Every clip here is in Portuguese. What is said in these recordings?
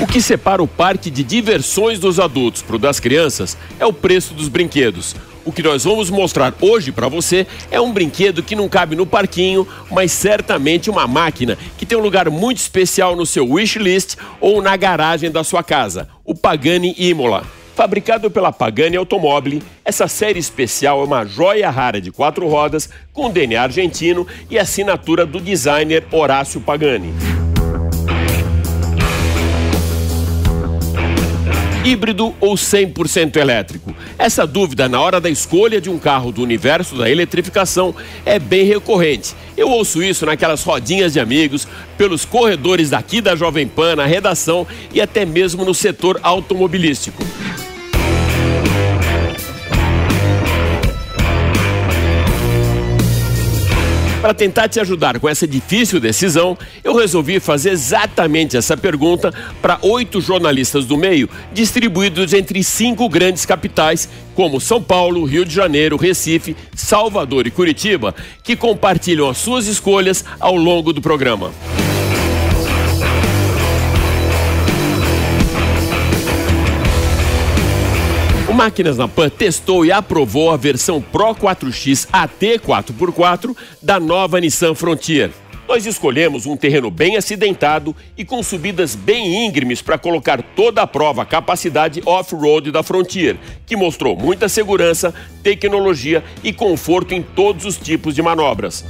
O que separa o parque de diversões dos adultos para o das crianças é o preço dos brinquedos. O que nós vamos mostrar hoje para você é um brinquedo que não cabe no parquinho, mas certamente uma máquina que tem um lugar muito especial no seu wishlist ou na garagem da sua casa, o Pagani Imola. Fabricado pela Pagani Automobile, essa série especial é uma joia rara de quatro rodas com DNA argentino e assinatura do designer Horácio Pagani. Híbrido ou 100% elétrico? Essa dúvida na hora da escolha de um carro do universo da eletrificação é bem recorrente. Eu ouço isso naquelas rodinhas de amigos, pelos corredores daqui da Jovem Pan, na redação e até mesmo no setor automobilístico. Para tentar te ajudar com essa difícil decisão, eu resolvi fazer exatamente essa pergunta para oito jornalistas do meio, distribuídos entre cinco grandes capitais, como São Paulo, Rio de Janeiro, Recife, Salvador e Curitiba, que compartilham as suas escolhas ao longo do programa. Máquinas na Pan testou e aprovou a versão Pro 4X AT 4x4 da nova Nissan Frontier. Nós escolhemos um terreno bem acidentado e com subidas bem íngremes para colocar toda a prova a capacidade off-road da Frontier, que mostrou muita segurança, tecnologia e conforto em todos os tipos de manobras.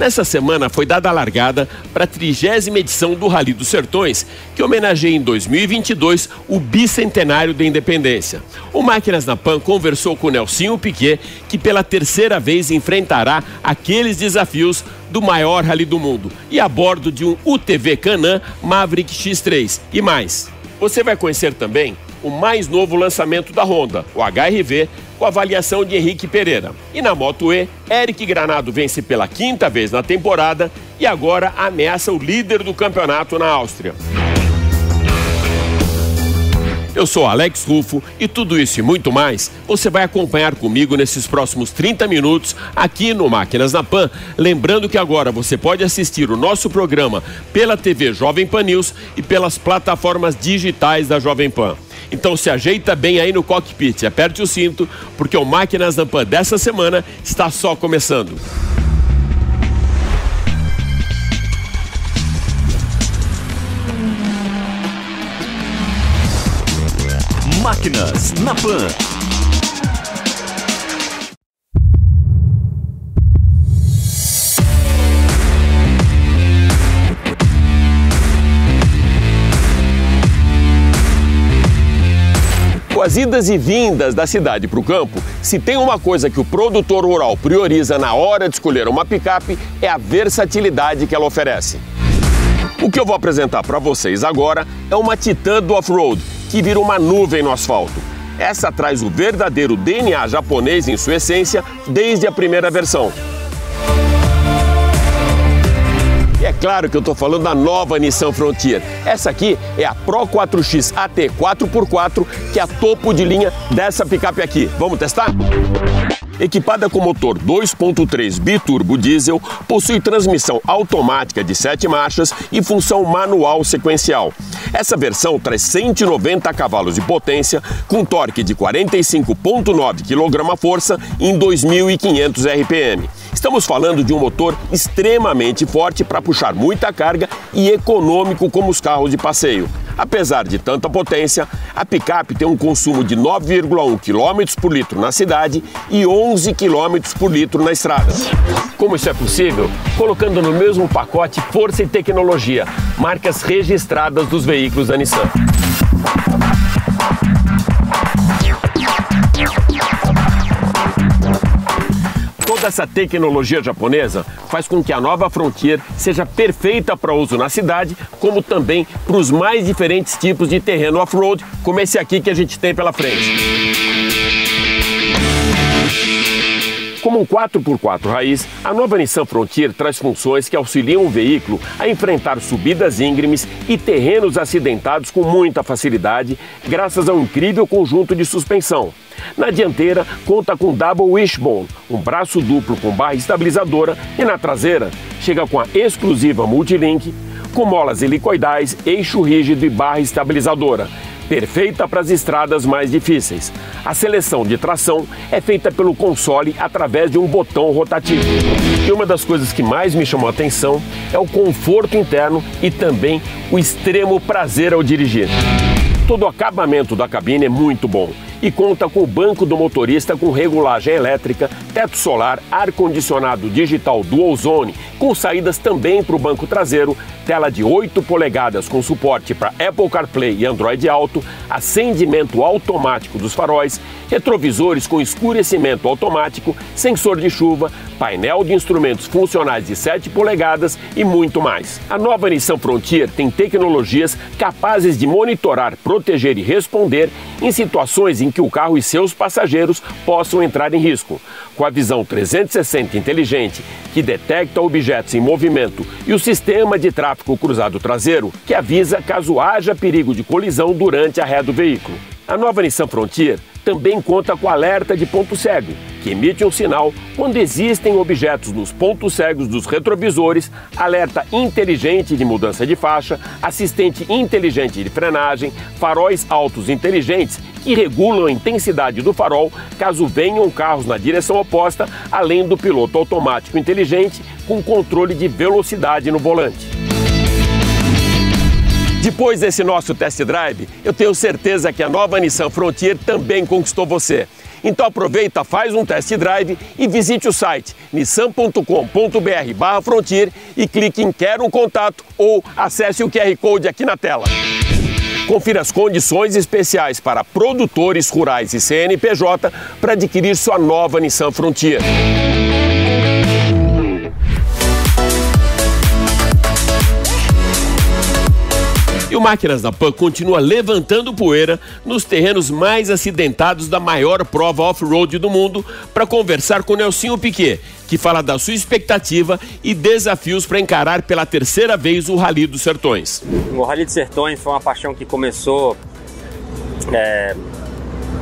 Nessa semana foi dada a largada para a trigésima edição do Rally dos Sertões, que homenageia em 2022 o bicentenário da independência. O Máquinas na Pan conversou com Nelsinho Piquet, que pela terceira vez enfrentará aqueles desafios do maior rally do mundo e a bordo de um UTV Canam Maverick X3 e mais. Você vai conhecer também o mais novo lançamento da Honda, o HRV, com avaliação de Henrique Pereira. E na Moto E, Eric Granado vence pela quinta vez na temporada e agora ameaça o líder do campeonato na Áustria. Eu sou Alex Rufo e tudo isso e muito mais você vai acompanhar comigo nesses próximos 30 minutos aqui no Máquinas na Pan. Lembrando que agora você pode assistir o nosso programa pela TV Jovem Pan News e pelas plataformas digitais da Jovem Pan. Então se ajeita bem aí no cockpit, aperte o cinto, porque o Máquinas da Pan dessa semana está só começando. Máquinas na Pan. Com as idas e vindas da cidade para o campo, se tem uma coisa que o produtor rural prioriza na hora de escolher uma picape, é a versatilidade que ela oferece. O que eu vou apresentar para vocês agora é uma Titan do off-road, que vira uma nuvem no asfalto. Essa traz o verdadeiro DNA japonês em sua essência desde a primeira versão. E é claro que eu estou falando da nova Nissan Frontier. Essa aqui é a Pro 4X AT 4x4, que é a topo de linha dessa picape aqui. Vamos testar? Equipada com motor 2.3 biturbo diesel, possui transmissão automática de 7 marchas e função manual sequencial. Essa versão traz 190 cavalos de potência, com torque de 45.9 kgf em 2.500 RPM. Estamos falando de um motor extremamente forte para puxar muita carga e econômico como os carros de passeio. Apesar de tanta potência, a picape tem um consumo de 9,1 km por litro na cidade e 11 km por litro na estrada. Como isso é possível? Colocando no mesmo pacote força e tecnologia, marcas registradas dos veículos da Nissan. Toda essa tecnologia japonesa faz com que a nova Frontier seja perfeita para uso na cidade, como também para os mais diferentes tipos de terreno off-road, como esse aqui que a gente tem pela frente. Como um 4x4 raiz, a nova Nissan Frontier traz funções que auxiliam o veículo a enfrentar subidas íngremes e terrenos acidentados com muita facilidade, graças ao incrível conjunto de suspensão. Na dianteira, conta com Double Wishbone, um braço duplo com barra estabilizadora, e na traseira, chega com a exclusiva Multilink, com molas helicoidais, eixo rígido e barra estabilizadora perfeita para as estradas mais difíceis. A seleção de tração é feita pelo console através de um botão rotativo. E uma das coisas que mais me chamou a atenção é o conforto interno e também o extremo prazer ao dirigir. Todo o acabamento da cabine é muito bom e conta com o banco do motorista com regulagem elétrica, teto solar, ar-condicionado digital Dual Zone, com saídas também para o banco traseiro, tela de 8 polegadas com suporte para Apple CarPlay e Android Auto, acendimento automático dos faróis, retrovisores com escurecimento automático, sensor de chuva, painel de instrumentos funcionais de 7 polegadas e muito mais. A nova Nissan Frontier tem tecnologias capazes de monitorar, proteger e responder em situações em que o carro e seus passageiros possam entrar em risco. Com a visão 360 inteligente, que detecta objetos em movimento, e o sistema de tráfego cruzado traseiro, que avisa caso haja perigo de colisão durante a ré do veículo. A nova Nissan Frontier também conta com alerta de ponto cego, que emite um sinal quando existem objetos nos pontos cegos dos retrovisores, alerta inteligente de mudança de faixa, assistente inteligente de frenagem, faróis altos inteligentes que regulam a intensidade do farol caso venham carros na direção oposta, além do piloto automático inteligente com controle de velocidade no volante. Depois desse nosso test drive, eu tenho certeza que a nova Nissan Frontier também conquistou você. Então aproveita, faz um test drive e visite o site nissan.com.br/frontier e clique em Quero um contato ou acesse o QR Code aqui na tela. Confira as condições especiais para produtores rurais e CNPJ para adquirir sua nova Nissan Frontier. O Máquinas da Pan continua levantando poeira nos terrenos mais acidentados da maior prova off-road do mundo para conversar com Nelsinho Piquet, que fala da sua expectativa e desafios para encarar pela terceira vez o Rally dos Sertões. O Rally dos Sertões foi uma paixão que começou é,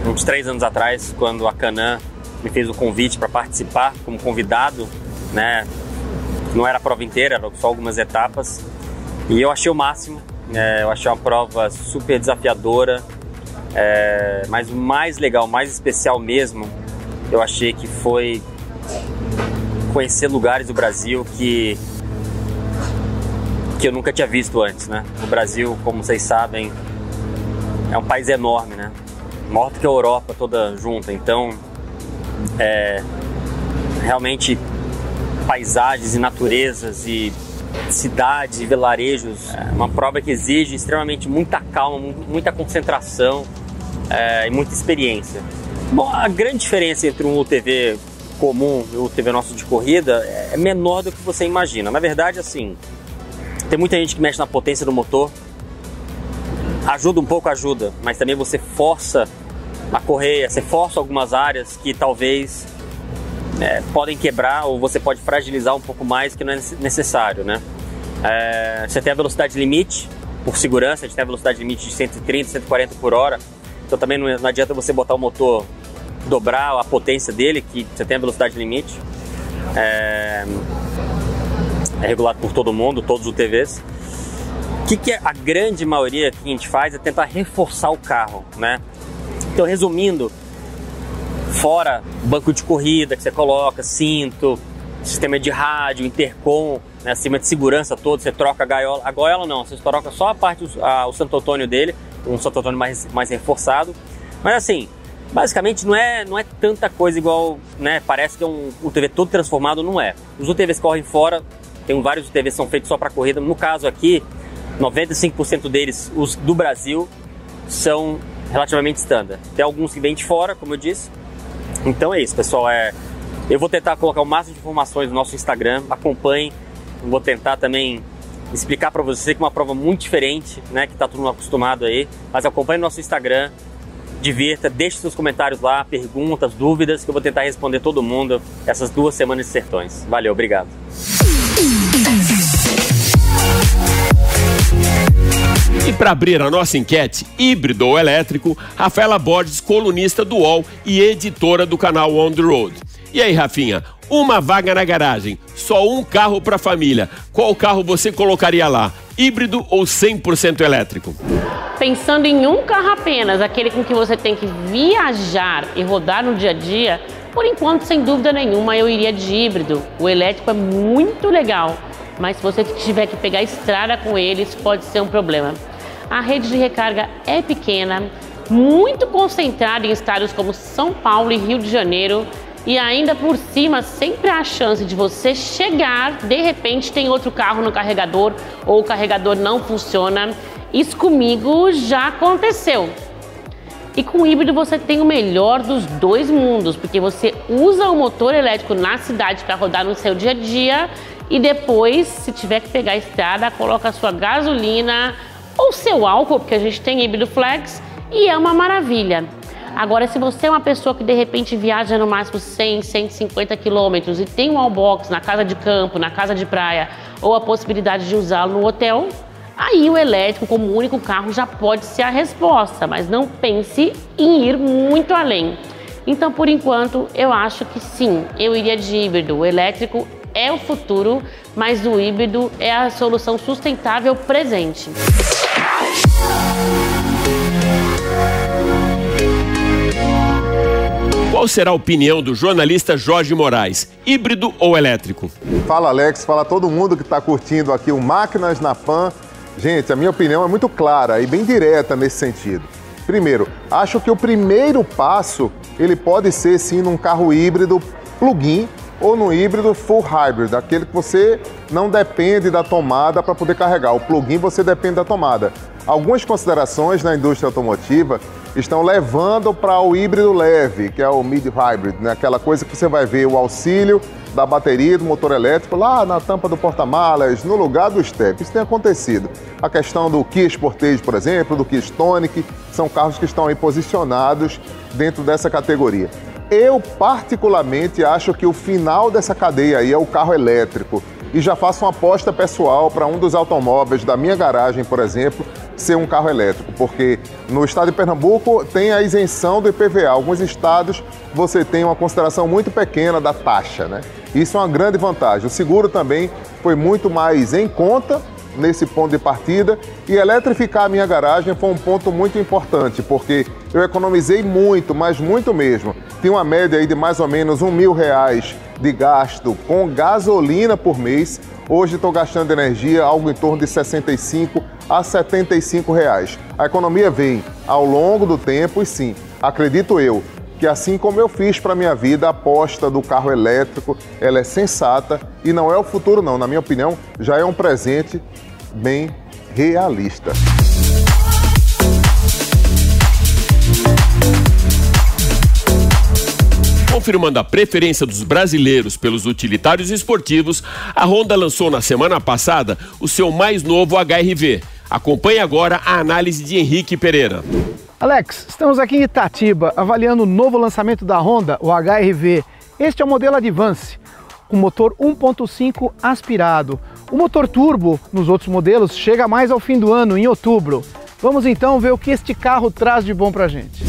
uns três anos atrás, quando a Canan me fez o convite para participar como convidado, né? Não era a prova inteira, só algumas etapas. E eu achei o máximo, é, eu achei uma prova super desafiadora, é, mas o mais legal, o mais especial mesmo, eu achei que foi conhecer lugares do Brasil que que eu nunca tinha visto antes, né? O Brasil, como vocês sabem, é um país enorme, né? Maior do que a Europa toda junta. Então, é, realmente paisagens e naturezas e cidades e vilarejos. É uma prova que exige extremamente muita calma, muita concentração é, e muita experiência. Bom, a grande diferença entre um UTV comum e o UTV nosso de corrida é menor do que você imagina. Na verdade, assim, tem muita gente que mexe na potência do motor. Ajuda um pouco, ajuda, mas também você força a correia, você força algumas áreas que talvez é, podem quebrar ou você pode fragilizar um pouco mais que não é necessário, né? É, você tem a velocidade limite, por segurança, a gente tem a velocidade limite de 130, 140 por hora, então também não, não adianta você botar o motor, dobrar a potência dele, que você tem a velocidade limite. É, é regulado por todo mundo, todos os UTVs. O que, que a grande maioria que a gente faz é tentar reforçar o carro, né? Então, resumindo, Fora banco de corrida que você coloca, cinto, sistema de rádio, intercom, né, sistema de segurança todo, você troca a gaiola. A gaiola não, você troca só a parte, a, o Santo Antônio dele, um Santo Antônio mais, mais reforçado. Mas assim, basicamente não é, não é tanta coisa igual, né? Parece que é um UTV todo transformado, não é. Os UTVs correm fora, tem vários UTVs que são feitos só para corrida. No caso aqui, 95% deles, os do Brasil, são relativamente standard. Tem alguns que vêm de fora, como eu disse, então é isso, pessoal. É, eu vou tentar colocar o máximo de informações no nosso Instagram. Acompanhe. Vou tentar também explicar para você que é uma prova muito diferente, né? Que tá todo mundo acostumado aí. Mas acompanhe no nosso Instagram. Divirta, deixe seus comentários lá, perguntas, dúvidas, que eu vou tentar responder todo mundo essas duas semanas de sertões. Valeu, obrigado. E para abrir a nossa enquete, híbrido ou elétrico, Rafaela Borges, colunista do UOL e editora do canal On The Road. E aí, Rafinha, uma vaga na garagem, só um carro para família. Qual carro você colocaria lá? Híbrido ou 100% elétrico? Pensando em um carro apenas, aquele com que você tem que viajar e rodar no dia a dia, por enquanto, sem dúvida nenhuma, eu iria de híbrido. O elétrico é muito legal, mas se você tiver que pegar estrada com ele, isso pode ser um problema. A rede de recarga é pequena, muito concentrada em estados como São Paulo e Rio de Janeiro, e ainda por cima, sempre há a chance de você chegar, de repente tem outro carro no carregador ou o carregador não funciona. Isso comigo já aconteceu. E com o híbrido você tem o melhor dos dois mundos, porque você usa o motor elétrico na cidade para rodar no seu dia a dia e depois, se tiver que pegar a estrada, coloca a sua gasolina ou seu álcool, porque a gente tem híbrido flex e é uma maravilha. Agora, se você é uma pessoa que de repente viaja no máximo 100, 150 quilômetros e tem um wallbox na casa de campo, na casa de praia ou a possibilidade de usá-lo no hotel, aí o elétrico como único carro já pode ser a resposta, mas não pense em ir muito além. Então, por enquanto, eu acho que sim, eu iria de híbrido. O elétrico é o futuro, mas o híbrido é a solução sustentável presente. Qual será a opinião do jornalista Jorge Moraes? Híbrido ou elétrico? Fala Alex, fala todo mundo que está curtindo aqui o Máquinas na Pan. Gente, a minha opinião é muito clara e bem direta nesse sentido. Primeiro, acho que o primeiro passo ele pode ser sim num carro híbrido plug-in ou no híbrido full hybrid, aquele que você não depende da tomada para poder carregar. O plug-in você depende da tomada. Algumas considerações na indústria automotiva estão levando para o híbrido leve, que é o mid hybrid, né? aquela coisa que você vai ver o auxílio da bateria do motor elétrico lá na tampa do porta-malas, no lugar do step. Isso tem acontecido. A questão do Kia Sportage, por exemplo, do Kia Stonic, são carros que estão aí posicionados dentro dessa categoria. Eu, particularmente, acho que o final dessa cadeia aí é o carro elétrico. E já faço uma aposta pessoal para um dos automóveis da minha garagem, por exemplo, ser um carro elétrico, porque no estado de Pernambuco tem a isenção do IPVA. Alguns estados você tem uma consideração muito pequena da taxa, né? Isso é uma grande vantagem. O seguro também foi muito mais em conta nesse ponto de partida e eletrificar a minha garagem foi um ponto muito importante, porque eu economizei muito, mas muito mesmo. Tinha uma média aí de mais ou menos um mil reais de gasto com gasolina por mês. Hoje estou gastando energia algo em torno de 65 a 75 reais. A economia vem ao longo do tempo e sim, acredito eu, que assim como eu fiz para minha vida, a aposta do carro elétrico, ela é sensata e não é o futuro não, na minha opinião, já é um presente bem realista. Confirmando a preferência dos brasileiros pelos utilitários esportivos, a Honda lançou na semana passada o seu mais novo HRV. Acompanhe agora a análise de Henrique Pereira. Alex, estamos aqui em Itatiba avaliando o novo lançamento da Honda, o HRV. Este é o modelo Advance, com motor 1.5 aspirado. O motor turbo nos outros modelos chega mais ao fim do ano, em outubro. Vamos então ver o que este carro traz de bom pra gente.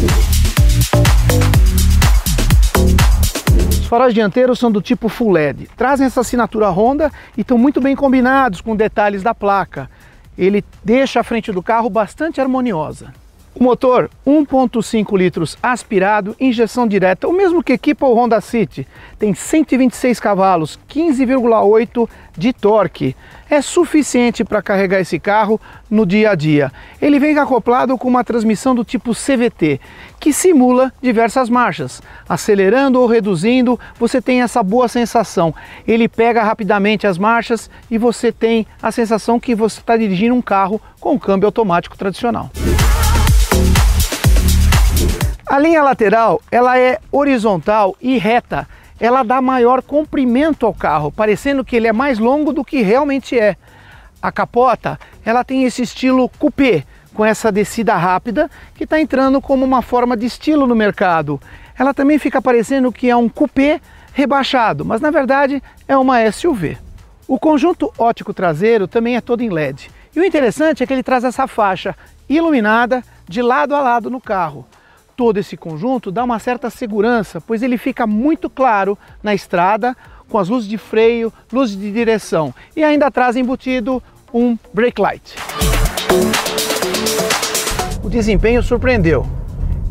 Os faróis dianteiros são do tipo Full LED, trazem essa assinatura Honda e estão muito bem combinados com detalhes da placa. Ele deixa a frente do carro bastante harmoniosa. O motor 1.5 litros aspirado, injeção direta, o mesmo que equipa o Honda City, tem 126 cavalos, 15,8 de torque. É suficiente para carregar esse carro no dia a dia. Ele vem acoplado com uma transmissão do tipo CVT, que simula diversas marchas. Acelerando ou reduzindo, você tem essa boa sensação. Ele pega rapidamente as marchas e você tem a sensação que você está dirigindo um carro com câmbio automático tradicional. A linha lateral ela é horizontal e reta. Ela dá maior comprimento ao carro, parecendo que ele é mais longo do que realmente é. A capota ela tem esse estilo coupé, com essa descida rápida, que está entrando como uma forma de estilo no mercado. Ela também fica parecendo que é um coupé rebaixado, mas na verdade é uma SUV. O conjunto ótico traseiro também é todo em LED E o interessante é que ele traz essa faixa iluminada de lado a lado no carro. Todo esse conjunto dá uma certa segurança, pois ele fica muito claro na estrada, com as luzes de freio, luzes de direção e ainda traz embutido um brake light. O desempenho surpreendeu.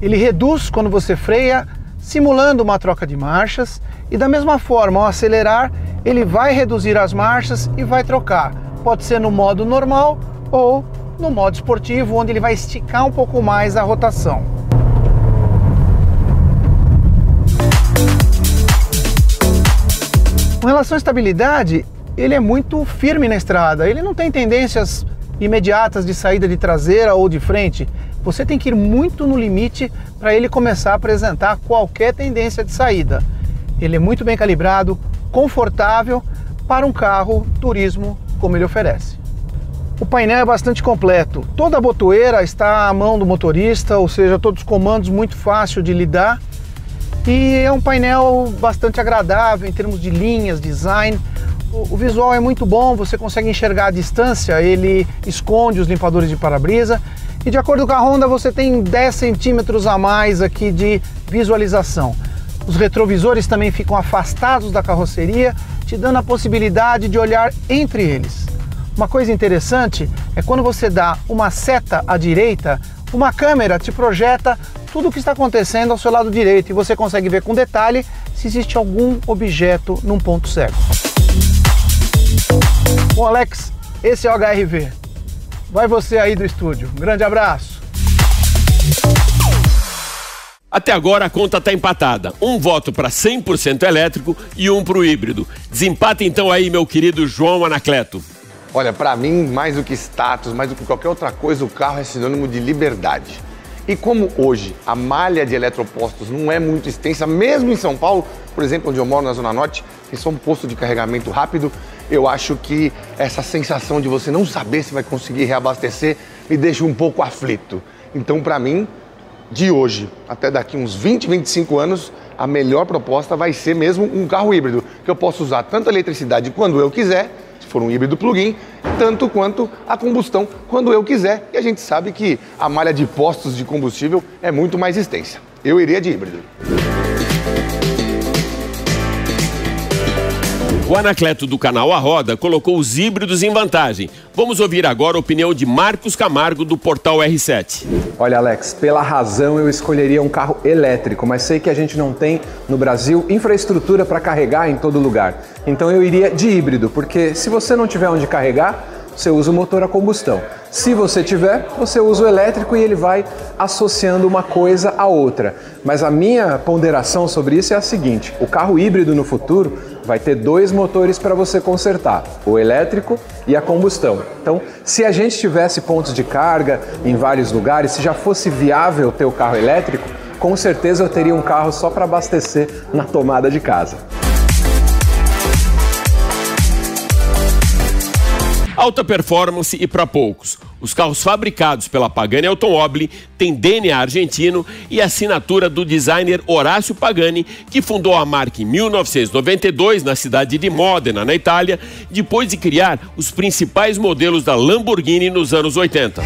Ele reduz quando você freia, simulando uma troca de marchas, e da mesma forma, ao acelerar, ele vai reduzir as marchas e vai trocar. Pode ser no modo normal ou no modo esportivo, onde ele vai esticar um pouco mais a rotação. Com relação à estabilidade, ele é muito firme na estrada. Ele não tem tendências imediatas de saída de traseira ou de frente. Você tem que ir muito no limite para ele começar a apresentar qualquer tendência de saída. Ele é muito bem calibrado, confortável para um carro turismo como ele oferece. O painel é bastante completo. Toda a botoeira está à mão do motorista, ou seja, todos os comandos muito fácil de lidar. E é um painel bastante agradável em termos de linhas, design. O, visual é muito bom, você consegue enxergar a distância, ele esconde os limpadores de para-brisa. E de acordo com a Honda, você tem 10 centímetros a mais aqui de visualização. Os retrovisores também ficam afastados da carroceria, te dando a possibilidade de olhar entre eles. Uma coisa interessante é quando você dá uma seta à direita, uma câmera te projeta tudo o que está acontecendo ao seu lado direito e você consegue ver com detalhe se existe algum objeto num ponto cego. Bom, Alex, esse é o HRV. Vai você aí do estúdio. Um grande abraço. Até agora a conta está empatada. Um voto para 100% elétrico e um para o híbrido. Desempata então aí, meu querido João Anacleto. Olha, para mim, mais do que status, mais do que qualquer outra coisa, o carro é sinônimo de liberdade. E como hoje a malha de eletropostos não é muito extensa, mesmo em São Paulo, por exemplo, onde eu moro na Zona Norte, tem só um posto de carregamento rápido, eu acho que essa sensação de você não saber se vai conseguir reabastecer me deixa um pouco aflito. Então, para mim, de hoje até daqui uns 20, 25 anos, a melhor proposta vai ser mesmo um carro híbrido, que eu posso usar tanto a eletricidade quando eu quiser for um híbrido plug-in, tanto quanto a combustão quando eu quiser. E a gente sabe que a malha de postos de combustível é muito mais extensa. Eu iria de híbrido. O Anacleto do canal A Roda colocou os híbridos em vantagem. Vamos ouvir agora a opinião de Marcos Camargo do portal R7. Olha, Alex, pela razão eu escolheria um carro elétrico, mas sei que a gente não tem no Brasil infraestrutura para carregar em todo lugar. Então eu iria de híbrido, porque se você não tiver onde carregar, você usa o motor a combustão. Se você tiver, você usa o elétrico e ele vai associando uma coisa à outra. Mas a minha ponderação sobre isso é a seguinte: o carro híbrido no futuro vai ter dois motores para você consertar, o elétrico e a combustão. Então, se a gente tivesse pontos de carga em vários lugares, se já fosse viável ter o carro elétrico, com certeza eu teria um carro só para abastecer na tomada de casa. Alta performance e para poucos. Os carros fabricados pela Pagani Automobile têm DNA argentino e assinatura do designer Horácio Pagani, que fundou a marca em 1992 na cidade de Modena, na Itália, depois de criar os principais modelos da Lamborghini nos anos 80.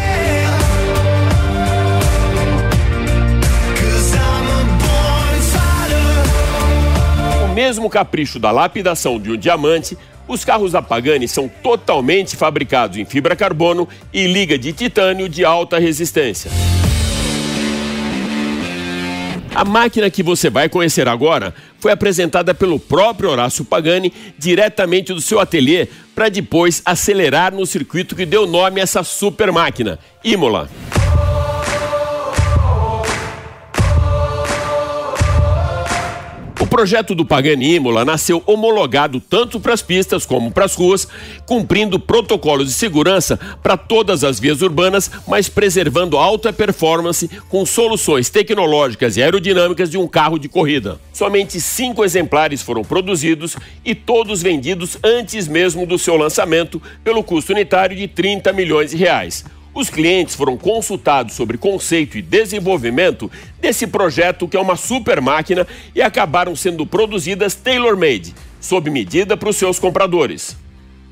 O mesmo capricho da lapidação de um diamante os carros da Pagani são totalmente fabricados em fibra carbono e liga de titânio de alta resistência. A máquina que você vai conhecer agora foi apresentada pelo próprio Horácio Pagani diretamente do seu ateliê para depois acelerar no circuito que deu nome a essa super máquina, Imola. Projeto do Pagani Imola nasceu homologado tanto para as pistas como para as ruas, cumprindo protocolos de segurança para todas as vias urbanas, mas preservando alta performance com soluções tecnológicas e aerodinâmicas de um carro de corrida. Somente cinco exemplares foram produzidos e todos vendidos antes mesmo do seu lançamento, pelo custo unitário de 30 milhões de reais. Os clientes foram consultados sobre conceito e desenvolvimento desse projeto, que é uma super máquina, e acabaram sendo produzidas tailor-made, sob medida para os seus compradores.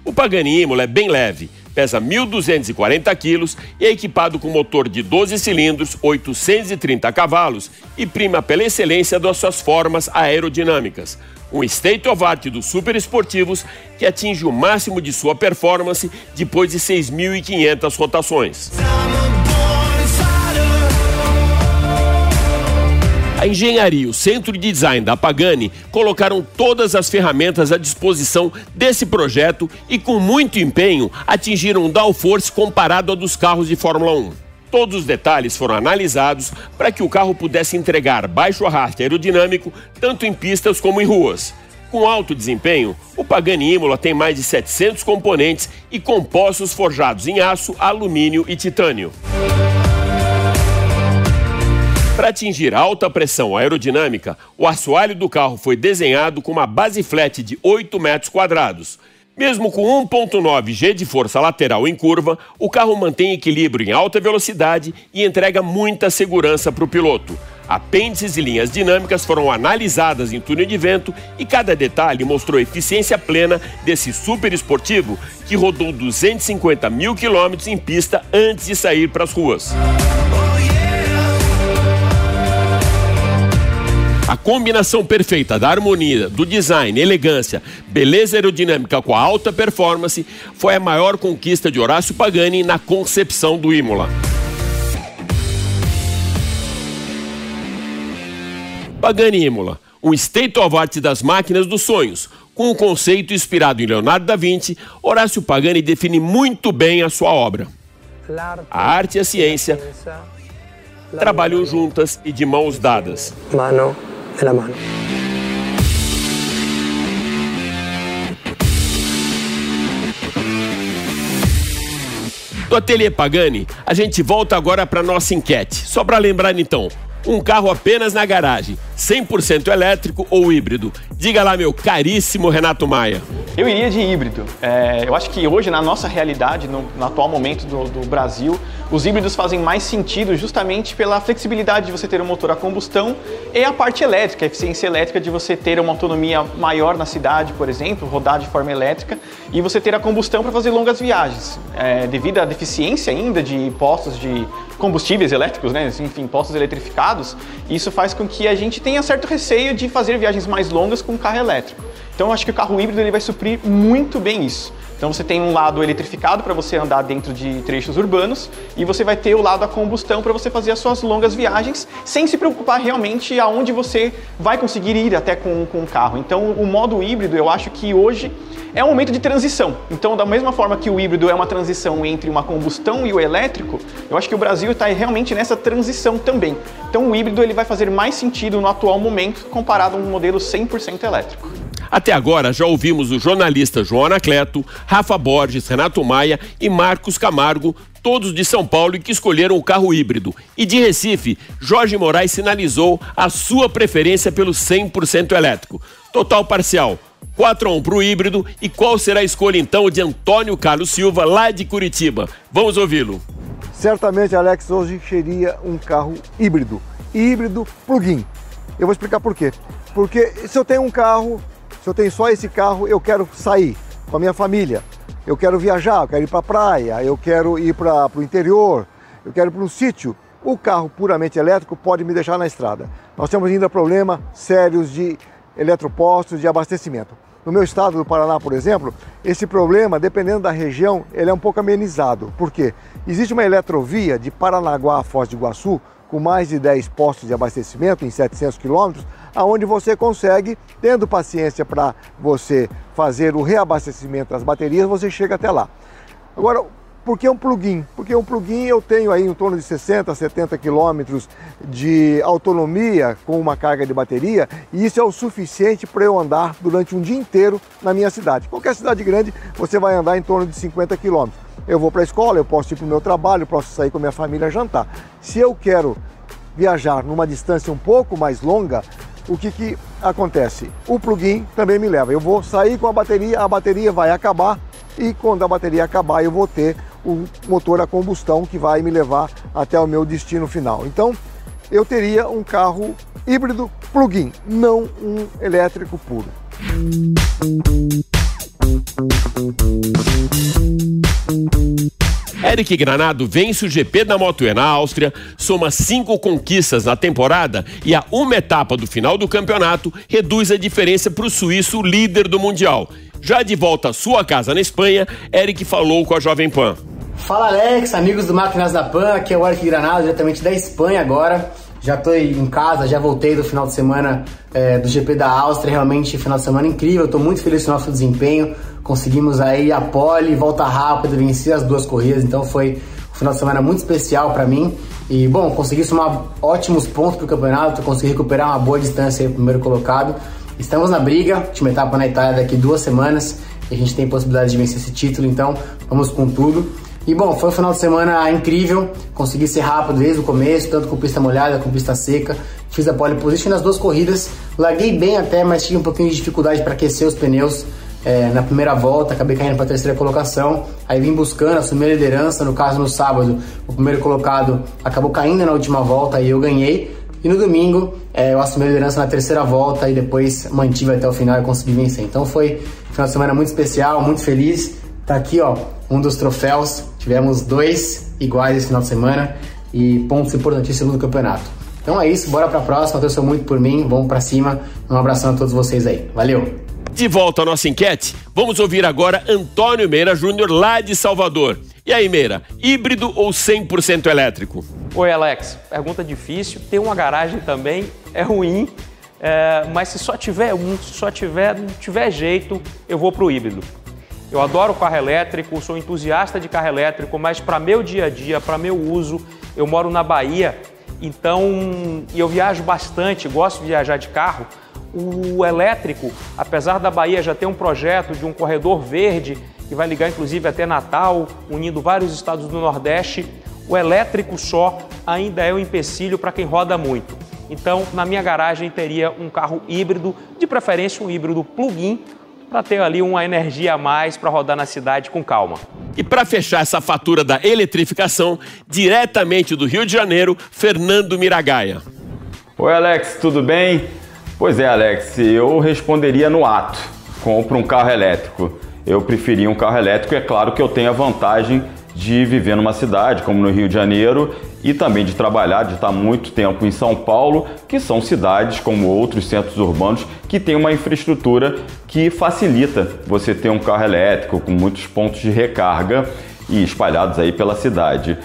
O Pagani Imola é bem leve, pesa 1.240 quilos e é equipado com motor de 12 cilindros, 830 cavalos e prima pela excelência das suas formas aerodinâmicas. Um state of art dos super esportivos que atinge o máximo de sua performance depois de 6.500 rotações. A engenharia e o centro de design da Pagani colocaram todas as ferramentas à disposição desse projeto e, com muito empenho, atingiram um downforce comparado ao dos carros de Fórmula 1. Todos os detalhes foram analisados para que o carro pudesse entregar baixo arraste aerodinâmico tanto em pistas como em ruas. Com alto desempenho, o Pagani Imola tem mais de 700 componentes e compostos forjados em aço, alumínio e titânio. Para atingir alta pressão aerodinâmica, o assoalho do carro foi desenhado com uma base flat de 8 metros quadrados. Mesmo com 1.9 G de força lateral em curva, o carro mantém equilíbrio em alta velocidade e entrega muita segurança para o piloto. Apêndices e linhas dinâmicas foram analisadas em túnel de vento e cada detalhe mostrou eficiência plena desse super esportivo que rodou 250 mil quilômetros em pista antes de sair para as ruas. A combinação perfeita da harmonia, do design, elegância, beleza aerodinâmica com a alta performance foi a maior conquista de Horácio Pagani na concepção do Imola. Pagani Imola, um state of art das máquinas dos sonhos. Com um conceito inspirado em Leonardo da Vinci, Horácio Pagani define muito bem a sua obra. A arte e a ciência trabalham juntas e de mãos dadas. Mano de la mano. Do Ateliê Pagani, a gente volta agora para nossa enquete. Só para lembrar então, um carro apenas na garagem, 100% elétrico ou híbrido? Diga lá, meu caríssimo Renato Maia. Eu iria de híbrido. É, eu acho que hoje, na nossa realidade, no, no atual momento do, do, Brasil, os híbridos fazem mais sentido justamente pela flexibilidade de você ter um motor a combustão e a parte elétrica, a eficiência elétrica de você ter uma autonomia maior na cidade, por exemplo, rodar de forma elétrica e você ter a combustão para fazer longas viagens. É, devido à deficiência ainda de postos de combustíveis elétricos, né? enfim, postos eletrificados, isso faz com que a gente tenha certo receio de fazer viagens mais longas com carro elétrico. Então acho que o carro híbrido ele vai suprir muito bem isso. Então você tem um lado eletrificado para você andar dentro de trechos urbanos e você vai ter o lado a combustão para você fazer as suas longas viagens sem se preocupar realmente aonde você vai conseguir ir até com, com o carro. Então o modo híbrido eu acho que hoje é um momento de transição. Então, da mesma forma que o híbrido é uma transição entre uma combustão e o elétrico, eu acho que o Brasil está realmente nessa transição também. Então, o híbrido ele vai fazer mais sentido no atual momento comparado a um modelo 100% elétrico. Até agora já ouvimos o jornalista João Anacleto, Rafa Borges, Renato Maia e Marcos Camargo, todos de São Paulo e que escolheram o carro híbrido. E de Recife, Jorge Moraes sinalizou a sua preferência pelo 100% elétrico. Total parcial. 4 a 1 para o híbrido. E qual será a escolha então de Antônio Carlos Silva, lá de Curitiba? Vamos ouvi-lo. Certamente, Alex, hoje seria um carro híbrido. Híbrido plug-in. Eu vou explicar por quê. Porque se eu tenho um carro se eu tenho só esse carro, eu quero sair com a minha família, eu quero viajar, eu quero ir para a praia, eu quero ir para o interior, eu quero ir para um sítio. O carro puramente elétrico pode me deixar na estrada. Nós temos ainda problemas sérios de eletropostos, de abastecimento. No meu estado do Paraná, por exemplo, esse problema, dependendo da região, ele é um pouco amenizado. Por quê? Existe uma eletrovia de Paranaguá a Foz do Iguaçu, com mais de 10 postos de abastecimento em 700 quilômetros, aonde você consegue, tendo paciência para você fazer o reabastecimento das baterias, você chega até lá. Agora, por que um plugin? Porque um plugin eu tenho aí em torno de 60, 70 quilômetros de autonomia com uma carga de bateria e isso é o suficiente para eu andar durante um dia inteiro na minha cidade. Qualquer cidade grande você vai andar em torno de 50 quilômetros. Eu vou para a escola, eu posso ir para o meu trabalho, eu posso sair com a minha família jantar. Se eu quero viajar numa distância um pouco mais longa, o que, que acontece? O plugin também me leva. Eu vou sair com a bateria, a bateria vai acabar e quando a bateria acabar eu vou ter o motor a combustão que vai me levar até o meu destino final. Então eu teria um carro híbrido plug-in, não um elétrico puro. Eric Granado vence o GP da Moto E na Áustria, soma cinco conquistas na temporada e a uma etapa do final do campeonato reduz a diferença para o suíço líder do Mundial. Já de volta à sua casa na Espanha, Eric falou com a Jovem Pan. Fala Alex, amigos do Máquinas da Pan, aqui é o Eric Granado, diretamente da Espanha agora. Já estou em casa, já voltei do final de semana é, do GP da Áustria, realmente final de semana incrível, estou muito feliz com o nosso desempenho. Conseguimos aí a pole, volta rápida, vencer as duas corridas, então foi um final de semana muito especial para mim. E bom, consegui somar ótimos pontos para o campeonato, consegui recuperar uma boa distância aí, primeiro colocado. Estamos na briga, última etapa na Itália daqui duas semanas, e a gente tem possibilidade de vencer esse título, então vamos com tudo. E bom, foi um final de semana incrível, consegui ser rápido desde o começo, tanto com pista molhada como pista seca. Fiz a pole position nas duas corridas, larguei bem até, mas tive um pouquinho de dificuldade para aquecer os pneus é, na primeira volta, acabei caindo para a terceira colocação. Aí vim buscando, assumi a liderança. No caso, no sábado, o primeiro colocado acabou caindo na última volta e eu ganhei. E no domingo, é, eu assumi a liderança na terceira volta e depois mantive até o final e consegui vencer. Então foi um final de semana muito especial, muito feliz. Tá aqui, ó, um dos troféus. Tivemos dois iguais esse final de semana e pontos importantíssimos no campeonato. Então é isso, bora pra próxima. Torçam muito por mim, vamos pra cima. Um abração a todos vocês aí. Valeu! De volta à nossa enquete, vamos ouvir agora Antônio Meira Júnior, lá de Salvador. E aí, Meira, híbrido ou 100% elétrico? Oi, Alex. Pergunta difícil. Ter uma garagem também é ruim, é, mas se só tiver um, se só tiver, não tiver jeito, eu vou pro híbrido. Eu adoro carro elétrico, sou entusiasta de carro elétrico, mas para meu dia a dia, para meu uso, eu moro na Bahia, então eu viajo bastante, gosto de viajar de carro. O elétrico, apesar da Bahia já ter um projeto de um corredor verde que vai ligar inclusive até Natal, unindo vários estados do Nordeste, o elétrico só ainda é um empecilho para quem roda muito. Então, na minha garagem teria um carro híbrido, de preferência um híbrido plug-in, para ter ali uma energia a mais para rodar na cidade com calma. E para fechar essa fatura da eletrificação, diretamente do Rio de Janeiro, Fernando Miragaia. Oi, Alex, tudo bem? Pois é, Alex, eu responderia no ato. Compro um carro elétrico. Eu preferia um carro elétrico, é claro que eu tenho a vantagem de viver numa cidade como no Rio de Janeiro e também de trabalhar, de estar muito tempo em São Paulo, que são cidades como outros centros urbanos que têm uma infraestrutura que facilita você ter um carro elétrico com muitos pontos de recarga e espalhados aí pela cidade.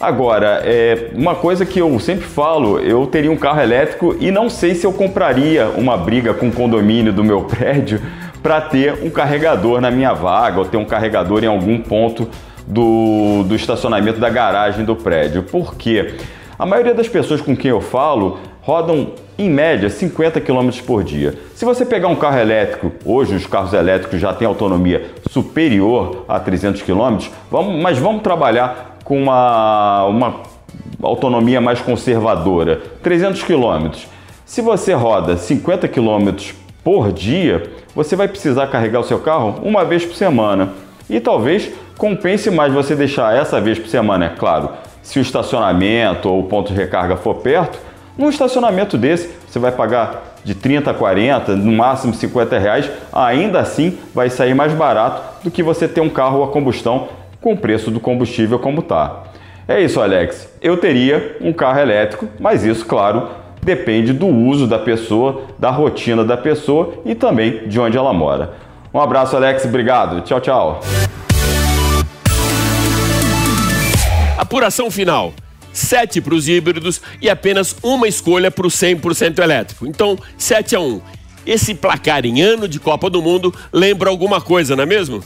Agora, é, uma coisa que eu sempre falo, eu teria um carro elétrico e não sei se eu compraria uma briga com o condomínio do meu prédio para ter um carregador na minha vaga ou ter um carregador em algum ponto do, do estacionamento da garagem do prédio. Por quê? A maioria das pessoas com quem eu falo rodam em média 50 km por dia. Se você pegar um carro elétrico, hoje os carros elétricos já têm autonomia superior a 300 km, vamos, mas vamos trabalhar com uma, uma autonomia mais conservadora, 300 km. Se você roda 50 km por dia, você vai precisar carregar o seu carro uma vez por semana. E talvez compense mais você deixar essa vez por semana, é claro. Se o estacionamento ou o ponto de recarga for perto, num estacionamento desse você vai pagar de 30 a 40, no máximo 50 reais, ainda assim vai sair mais barato do que você ter um carro a combustão com o preço do combustível como tá. É isso, Alex. Eu teria um carro elétrico, mas isso, claro, depende do uso da pessoa, da rotina da pessoa e também de onde ela mora. Um abraço, Alex. Obrigado. Tchau, tchau. Apuração final. 7 para os híbridos e apenas uma escolha para o 100% elétrico. Então, 7 a 1. Esse placar em ano de Copa do Mundo lembra alguma coisa, não é mesmo?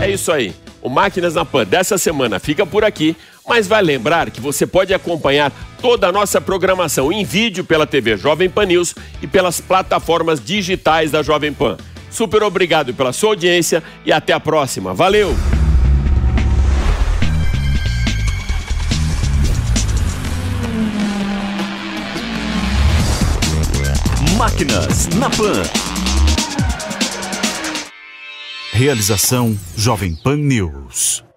É isso aí. O Máquinas na Pan dessa semana fica por aqui, mas vai lembrar que você pode acompanhar toda a nossa programação em vídeo pela TV Jovem Pan News e pelas plataformas digitais da Jovem Pan. Super obrigado pela sua audiência e até a próxima. Valeu! Máquinas na Pan. Realização Jovem Pan News.